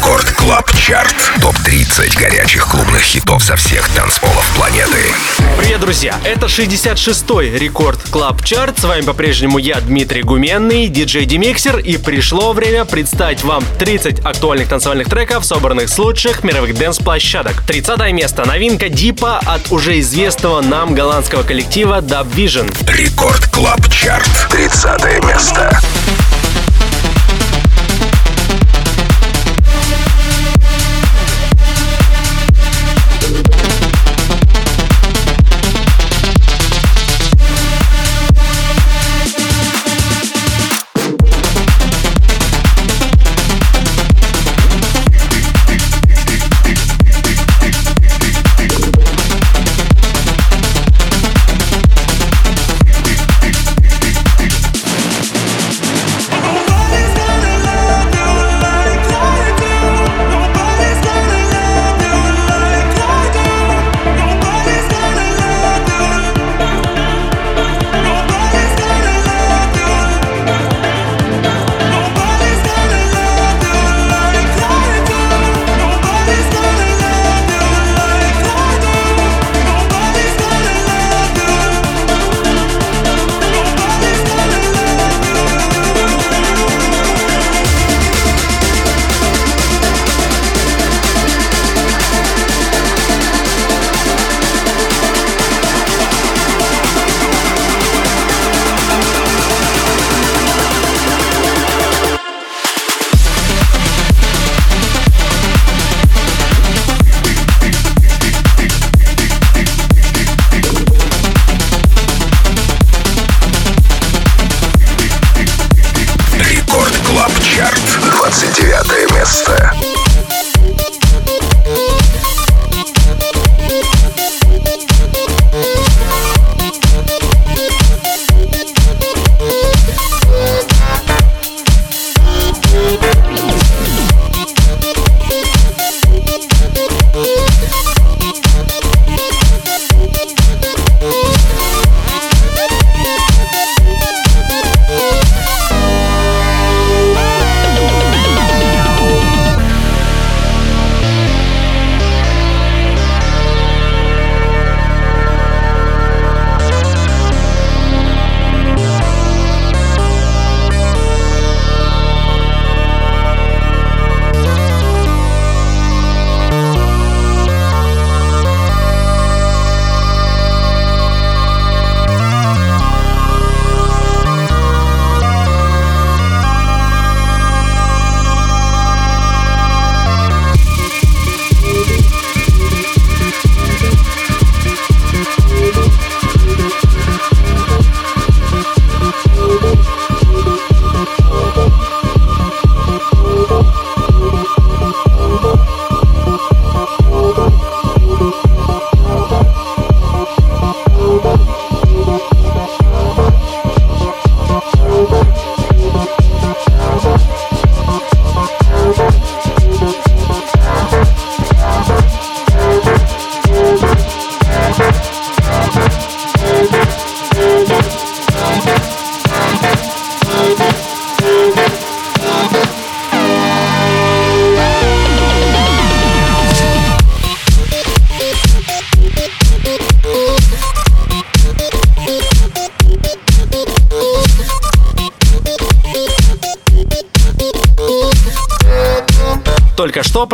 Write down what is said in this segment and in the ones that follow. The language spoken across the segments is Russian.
Record Club Chart. Топ-30 горячих клубных хитов со всех танцполов планеты. Привет, друзья! Это 66-й Record Club Chart. С вами по-прежнему я, Дмитрий Гуменный, диджей Demixer. И пришло время представить вам 30 актуальных танцевальных треков, собранных с лучших мировых дэнс-площадок. 30 место. Новинка Deeper от уже известного нам голландского коллектива Dub Vision. Record Club Chart. 30 место.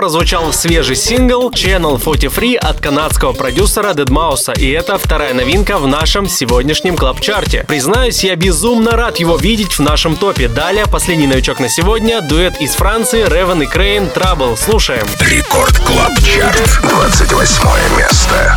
Прозвучал свежий сингл Channel 43 от канадского продюсера Deadmau5, и это вторая новинка в нашем сегодняшнем клаб-чарте. Признаюсь, я безумно рад его видеть в нашем топе. Далее, последний новичок на сегодня, дуэт из Франции Raven и Kreyn Trouble. Слушаем. Record Club Chart, 28 место.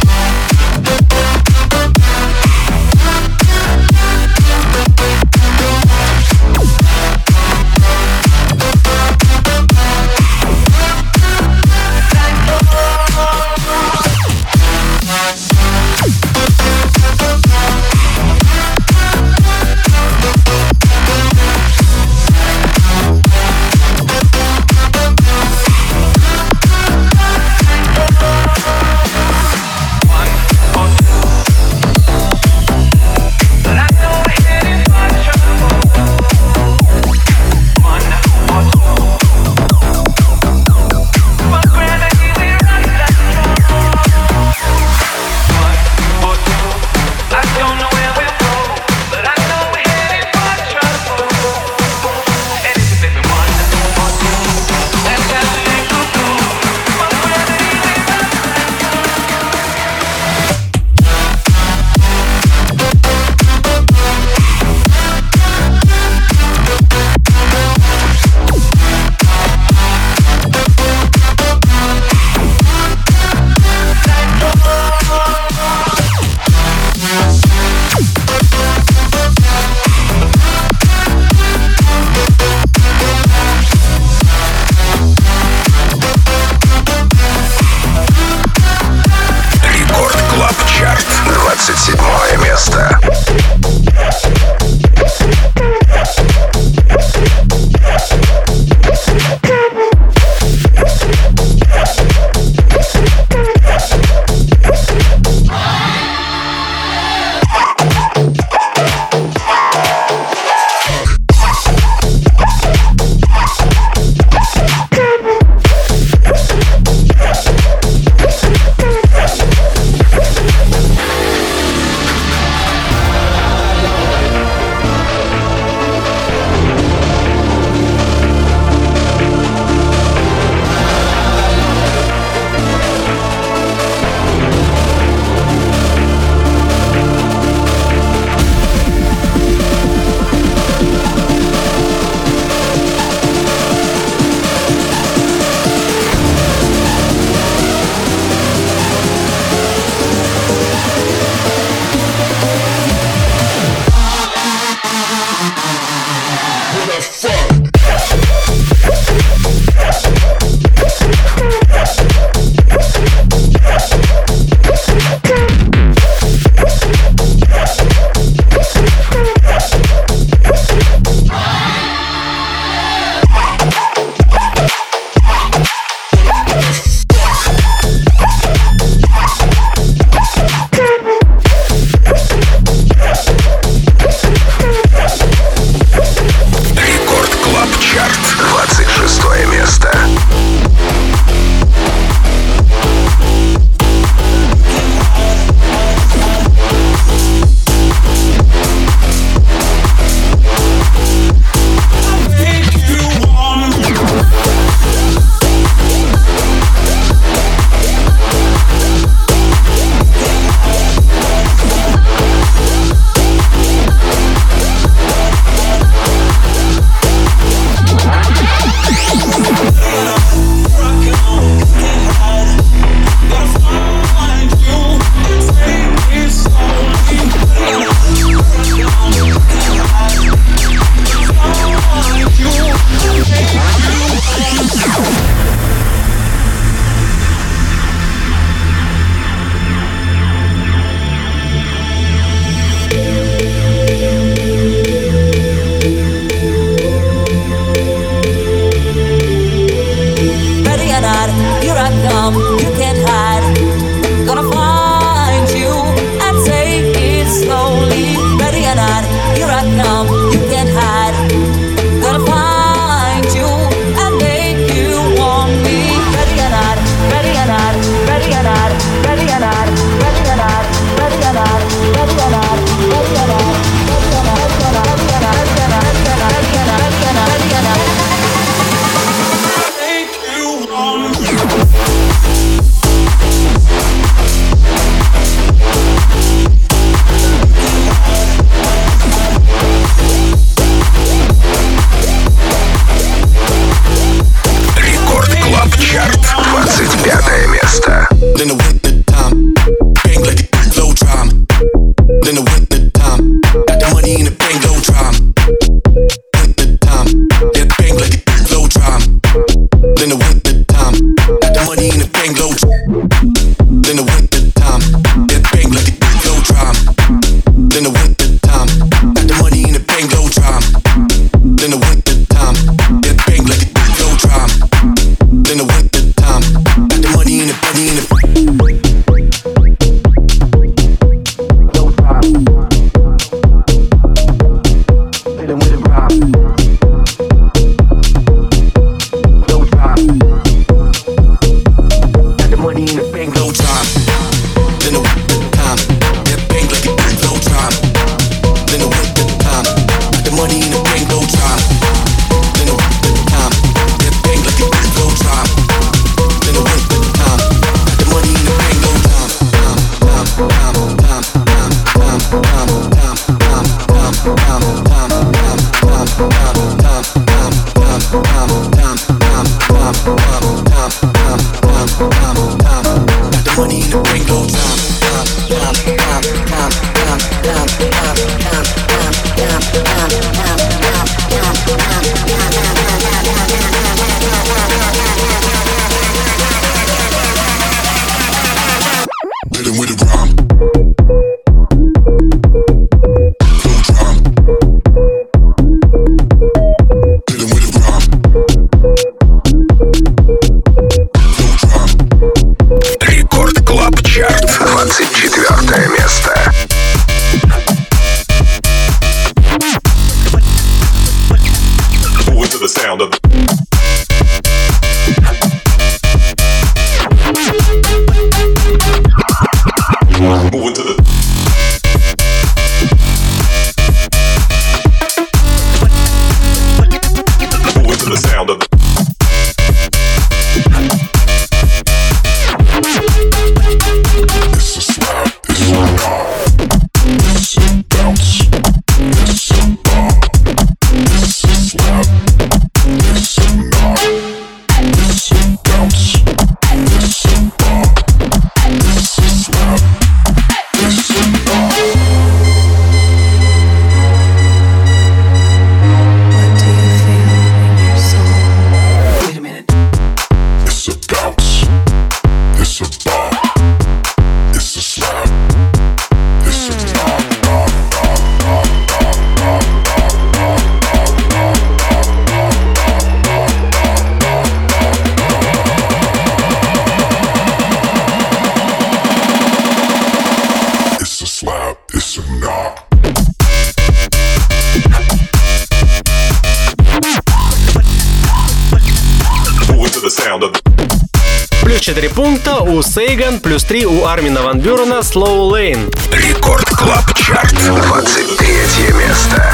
У Сейган, плюс 3 у Армина Ван Бюрена Slow Lane. Record Club Chart, 23 место.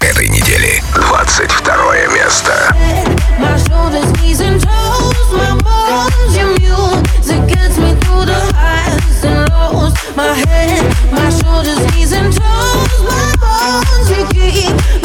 Этой недели. 22 место. My head, my shoulders, knees and toes, my bones, you keep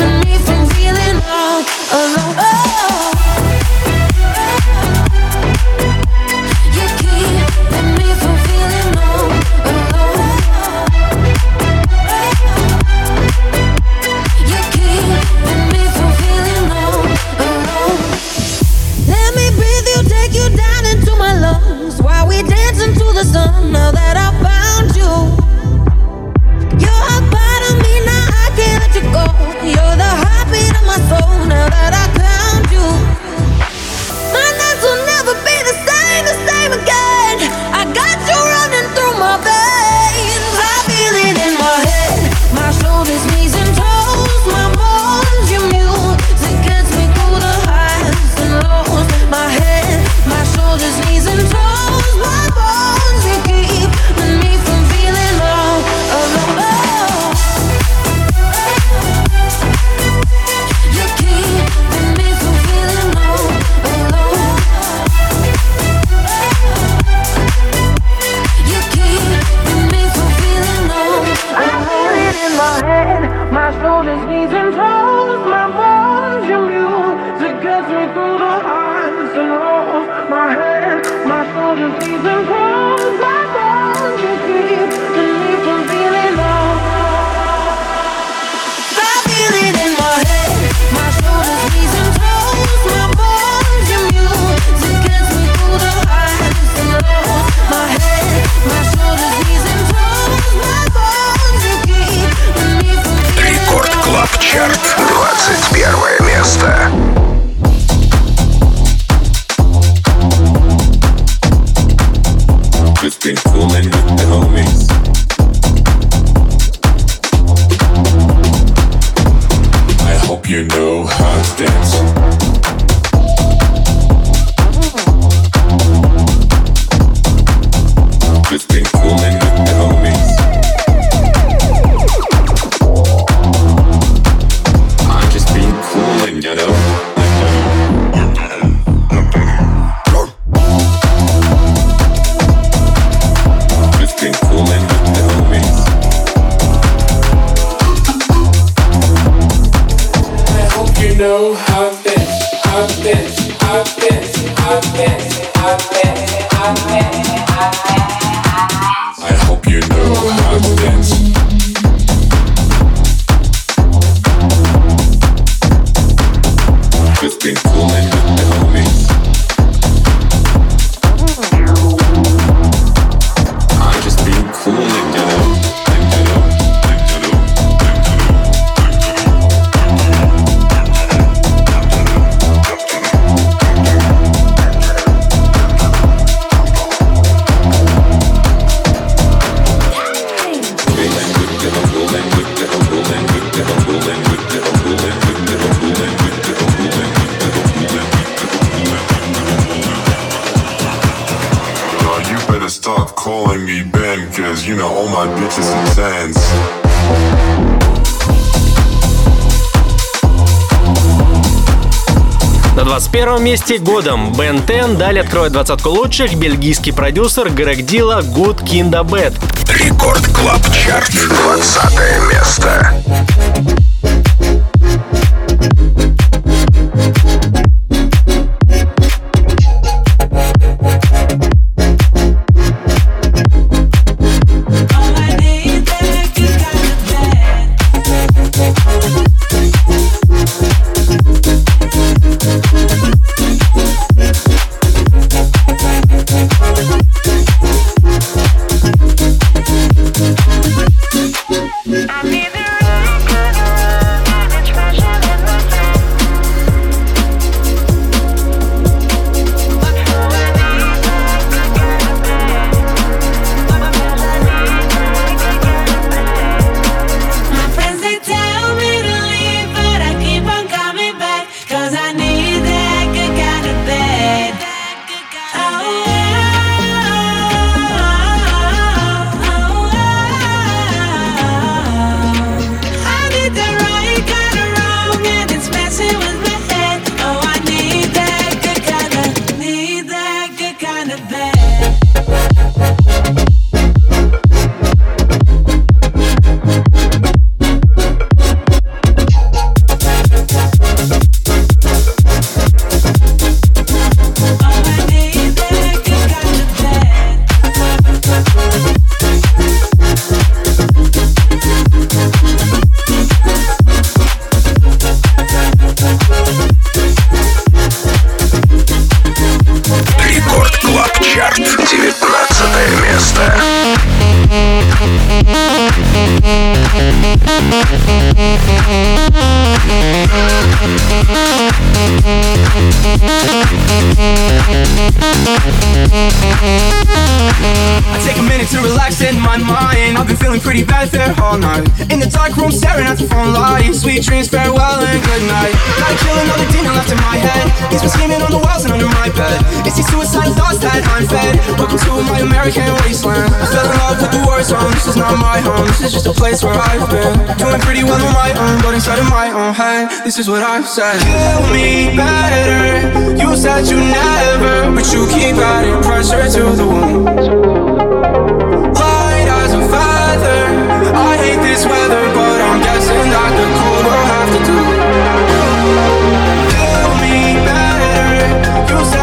На 21 месте годом Бен Тен далее откроет двадцатку лучших бельгийский продюсер Грег Дила Good Kinda Bad. Рекорд Клаб Чарт. 20 место. Staring at the phone light. Sweet dreams, farewell and good night. Gotta kill another demon left in my head. He's been scheming on the walls and under my bed. It's these suicidal thoughts that I'm fed. Welcome to my American wasteland. I fell in love with the war zone. This is not my home. This is just a place where I've been. Doing pretty well on my own, but inside of my own head, this is what I've said. Kill me better. You said you never, but you keep adding pressure to the wound.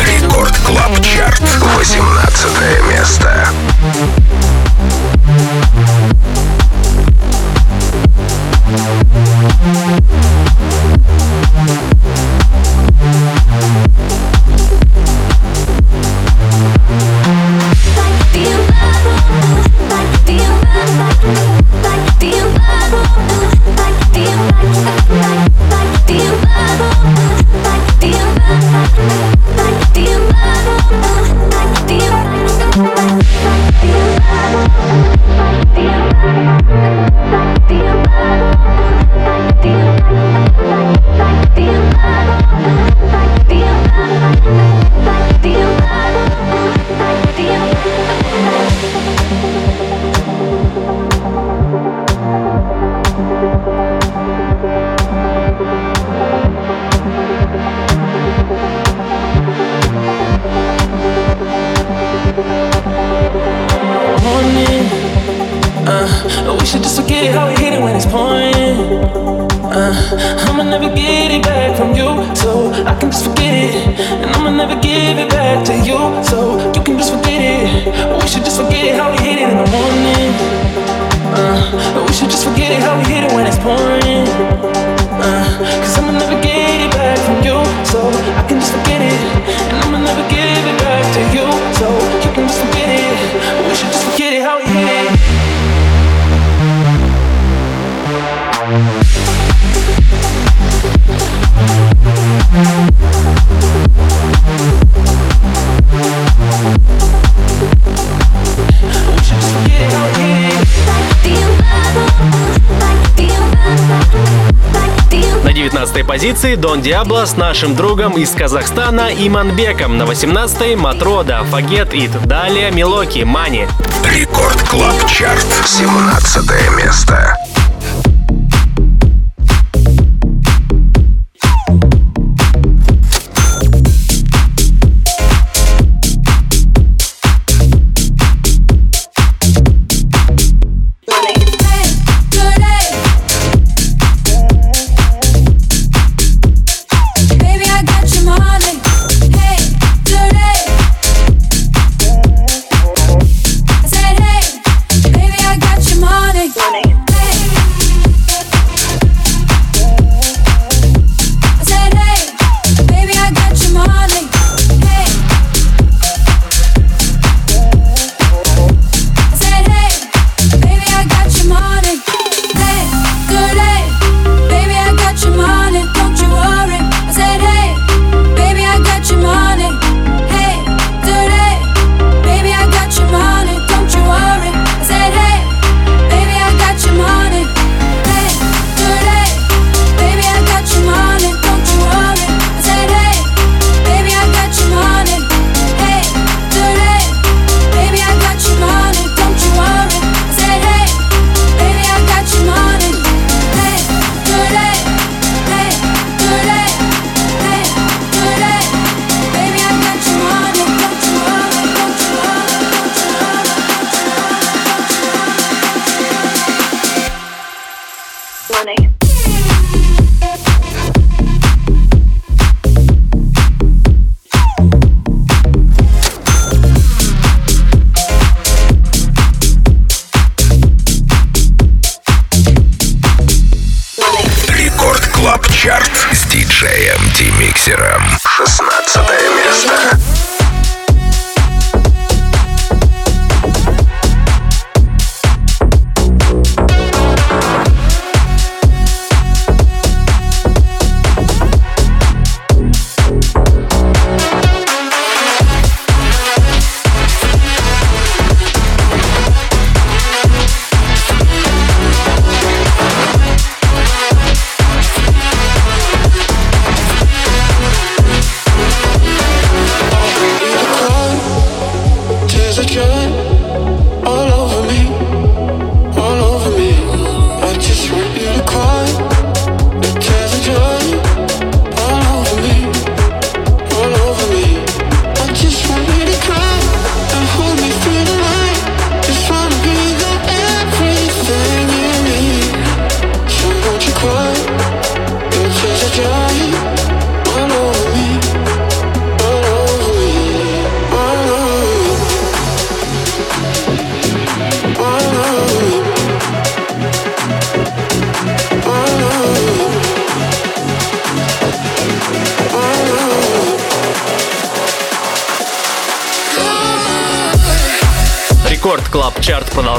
Рекорд Клаб Чарт, 18 место. morning. Uh, we should just forget it how we hit it when it's pouring. Uh, 15 позиции Дон Диабло с нашим другом из Казахстана Иманбеком. На 18-й, Матрода, Forget It. Далее Милоки, Money. Record Club Chart, 17 место.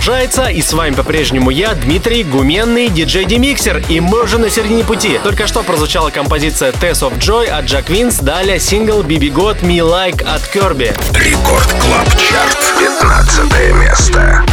Продолжается, и с вами по-прежнему я, Дмитрий Гуменный, диджей Demixer, и мы уже на середине пути. Только что прозвучала композиция Taste of Joy от Jack Wins, далее сингл Baby Got Me Like от Керби. Record Club Chart, 15 место.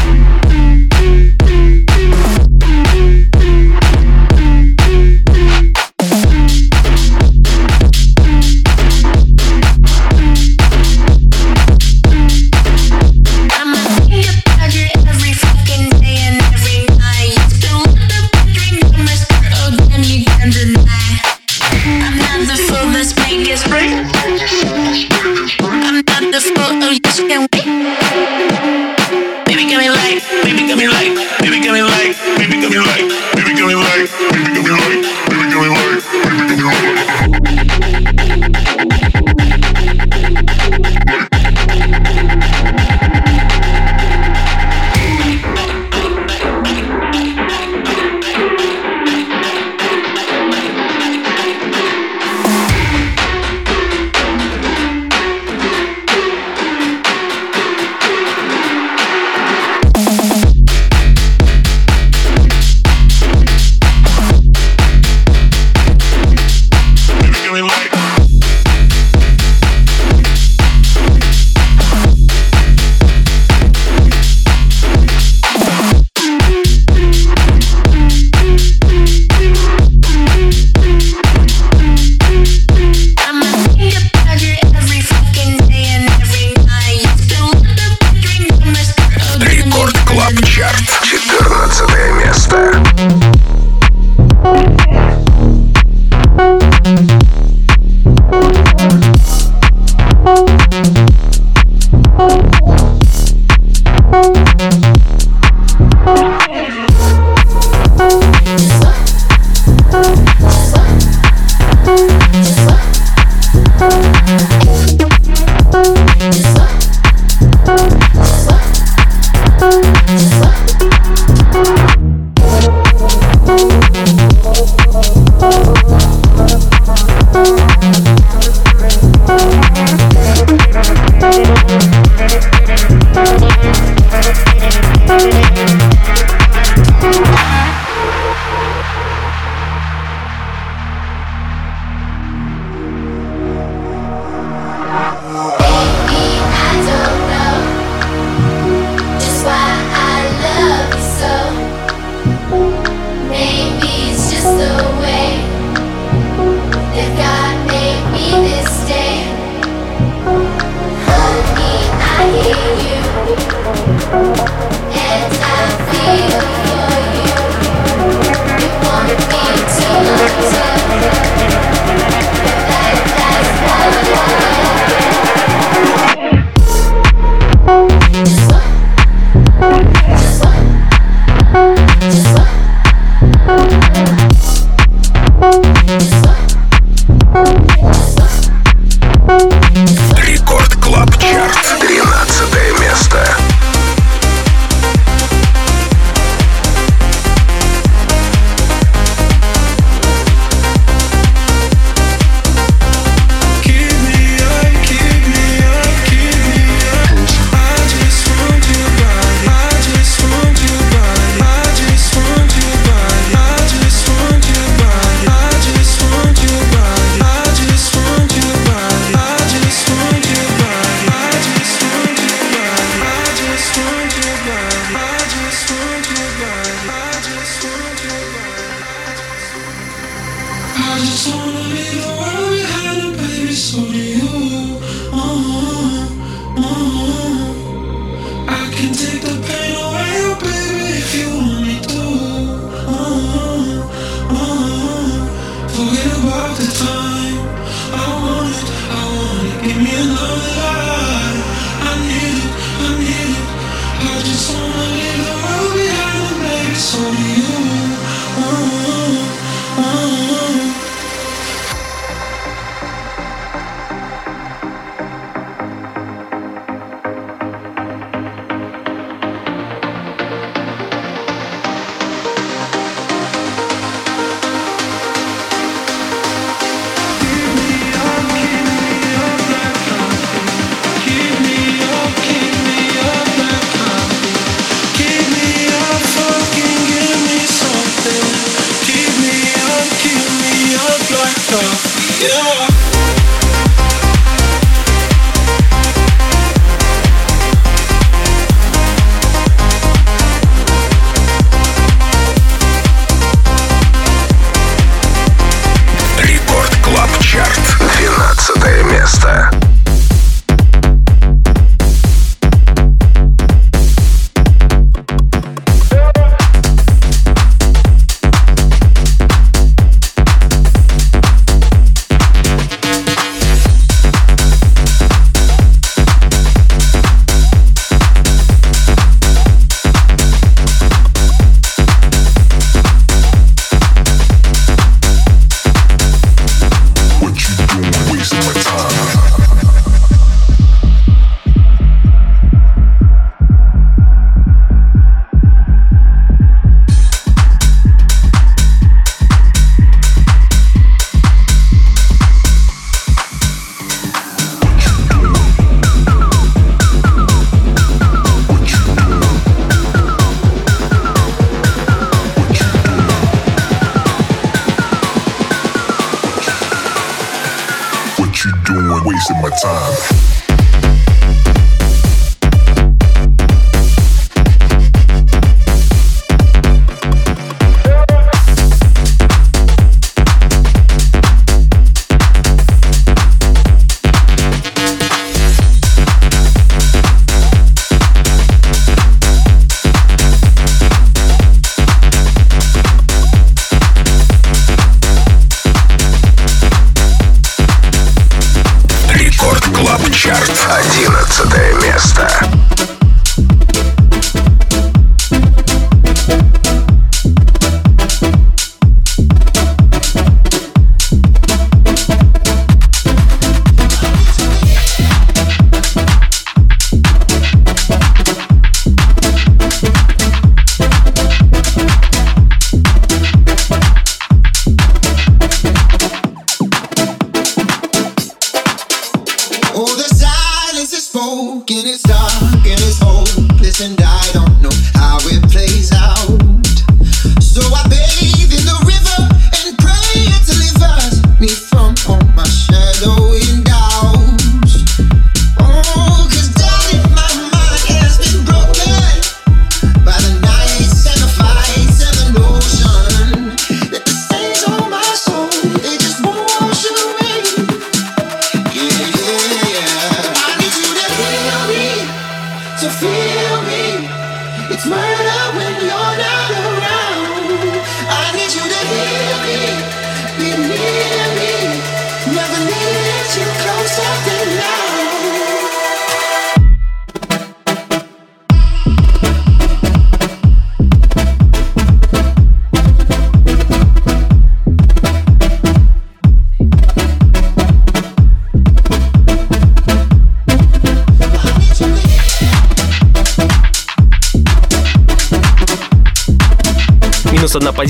me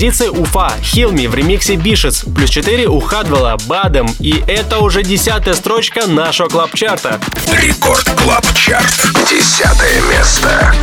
позиции Уфа, Хилми в ремиксе Бишес, плюс 4 у Хадвелла, Бадем, и это уже десятая строчка нашего клаб-чарта. Рекорд Клаб-чарт, десятое место.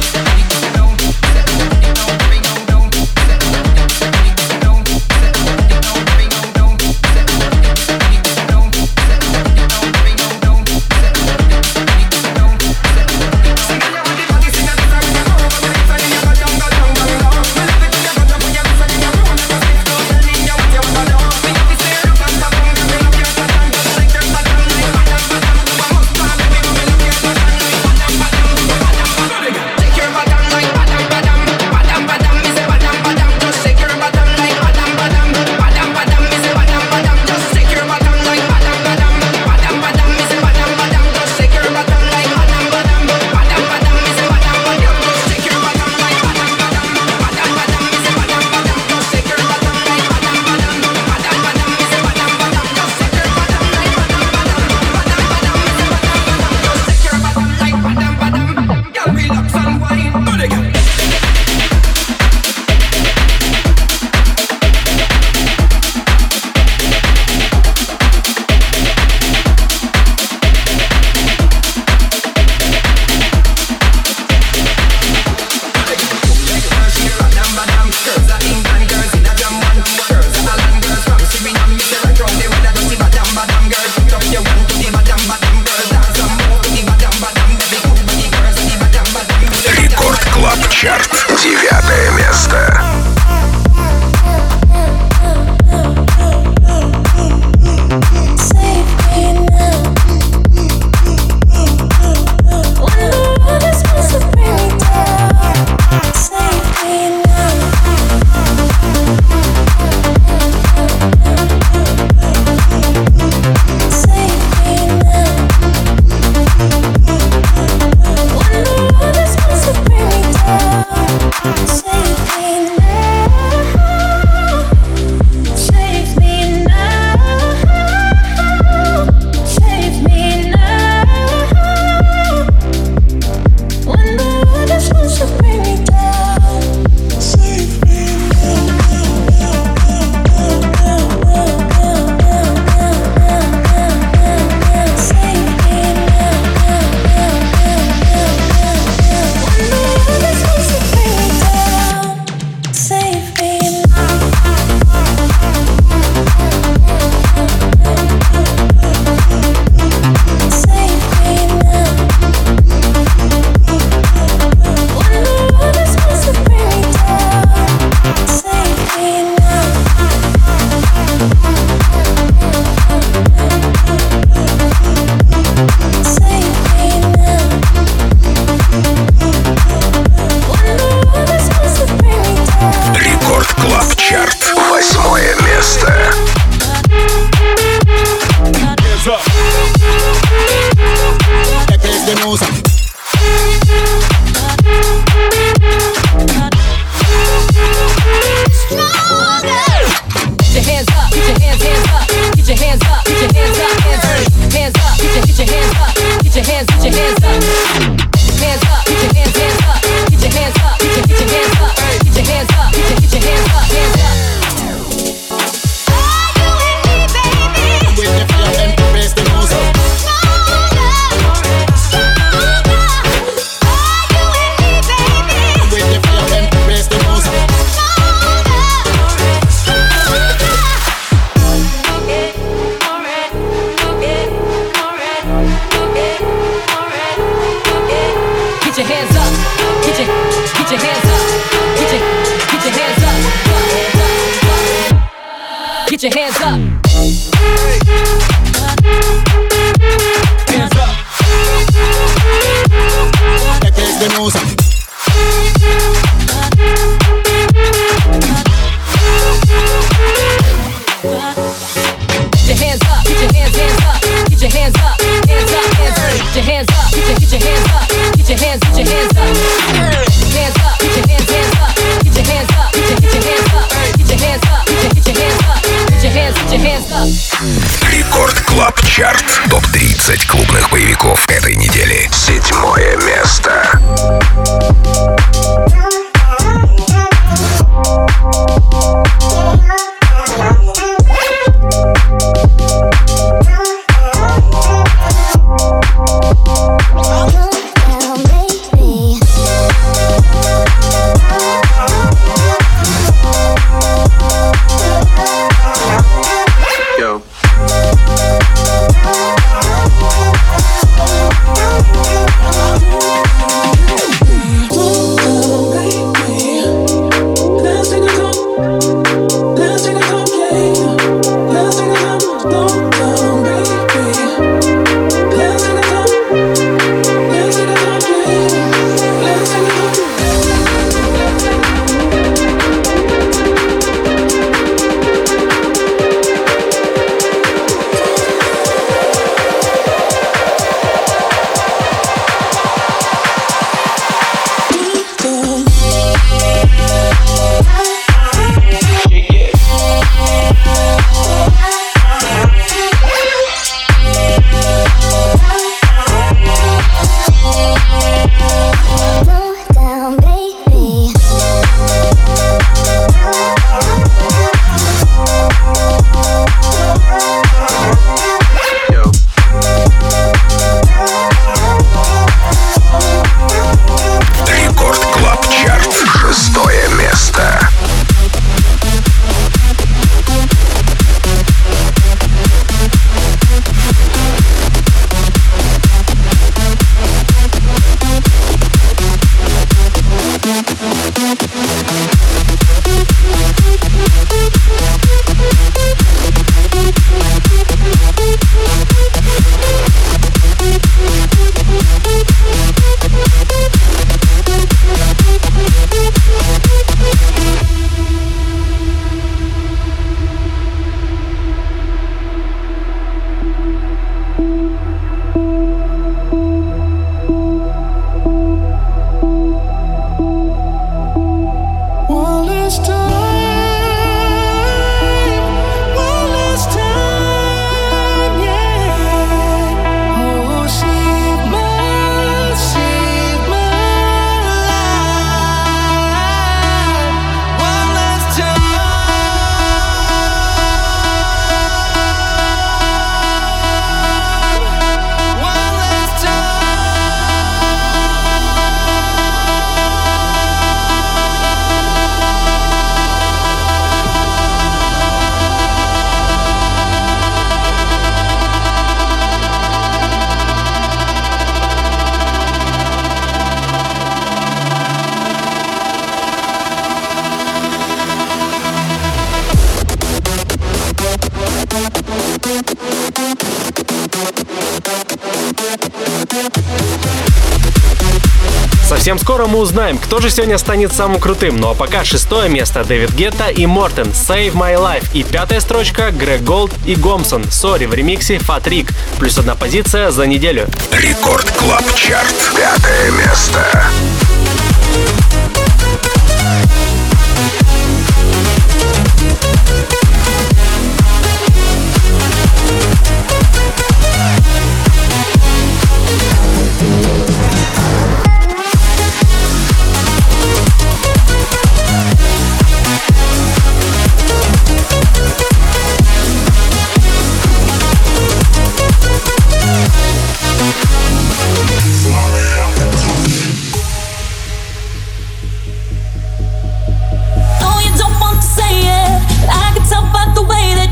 Узнаем, кто же сегодня станет самым крутым. Ну а пока шестое место Дэвид Гетта и Мортен Save My Life. И пятая строчка Грег Голд и Гомсон Sorry в ремиксе Фатрик. Плюс одна позиция за неделю. Record Club Chart. Пятое место.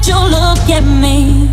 you look at me.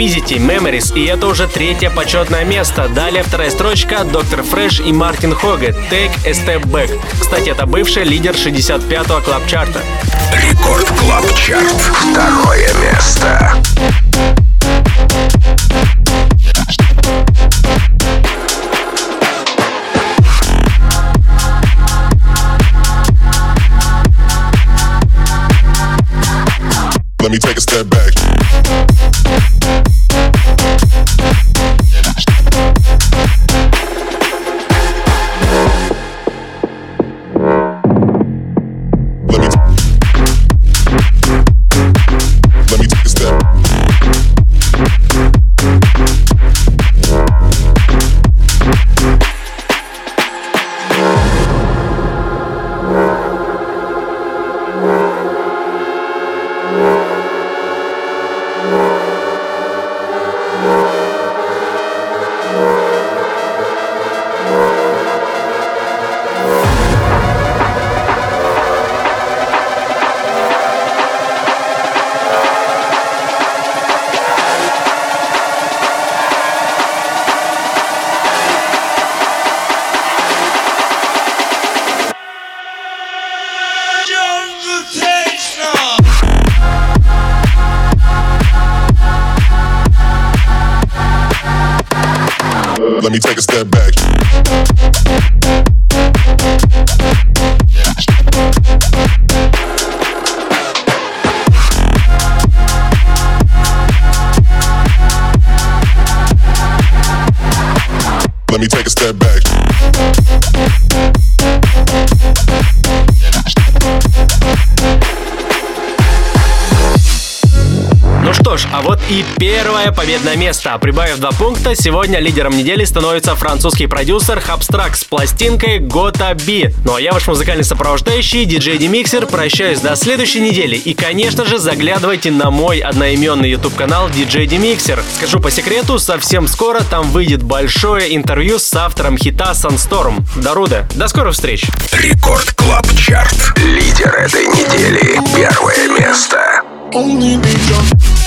Spizity, Memories, и это уже третье почетное место. Далее вторая строчка, Доктор Фреш и Мартин Хогет, Take a Step Back. Кстати, это бывший лидер 65-го клабчарта. Рекорд Клабчарт, второе место. Let me take a step места. Прибавив два пункта, сегодня лидером недели становится французский продюсер Habstrakt с пластинкой Gotta Be. Ну а я ваш музыкальный сопровождающий, диджей Demixer, прощаюсь до следующей недели. И, конечно же, заглядывайте на мой одноименный YouTube канал DJ Demixer. Скажу по секрету, совсем скоро там выйдет большое интервью с автором хита Sandstorm. Даруда, до скорых встреч! Record Club Chart. Лидер этой недели. Первое место. Only be your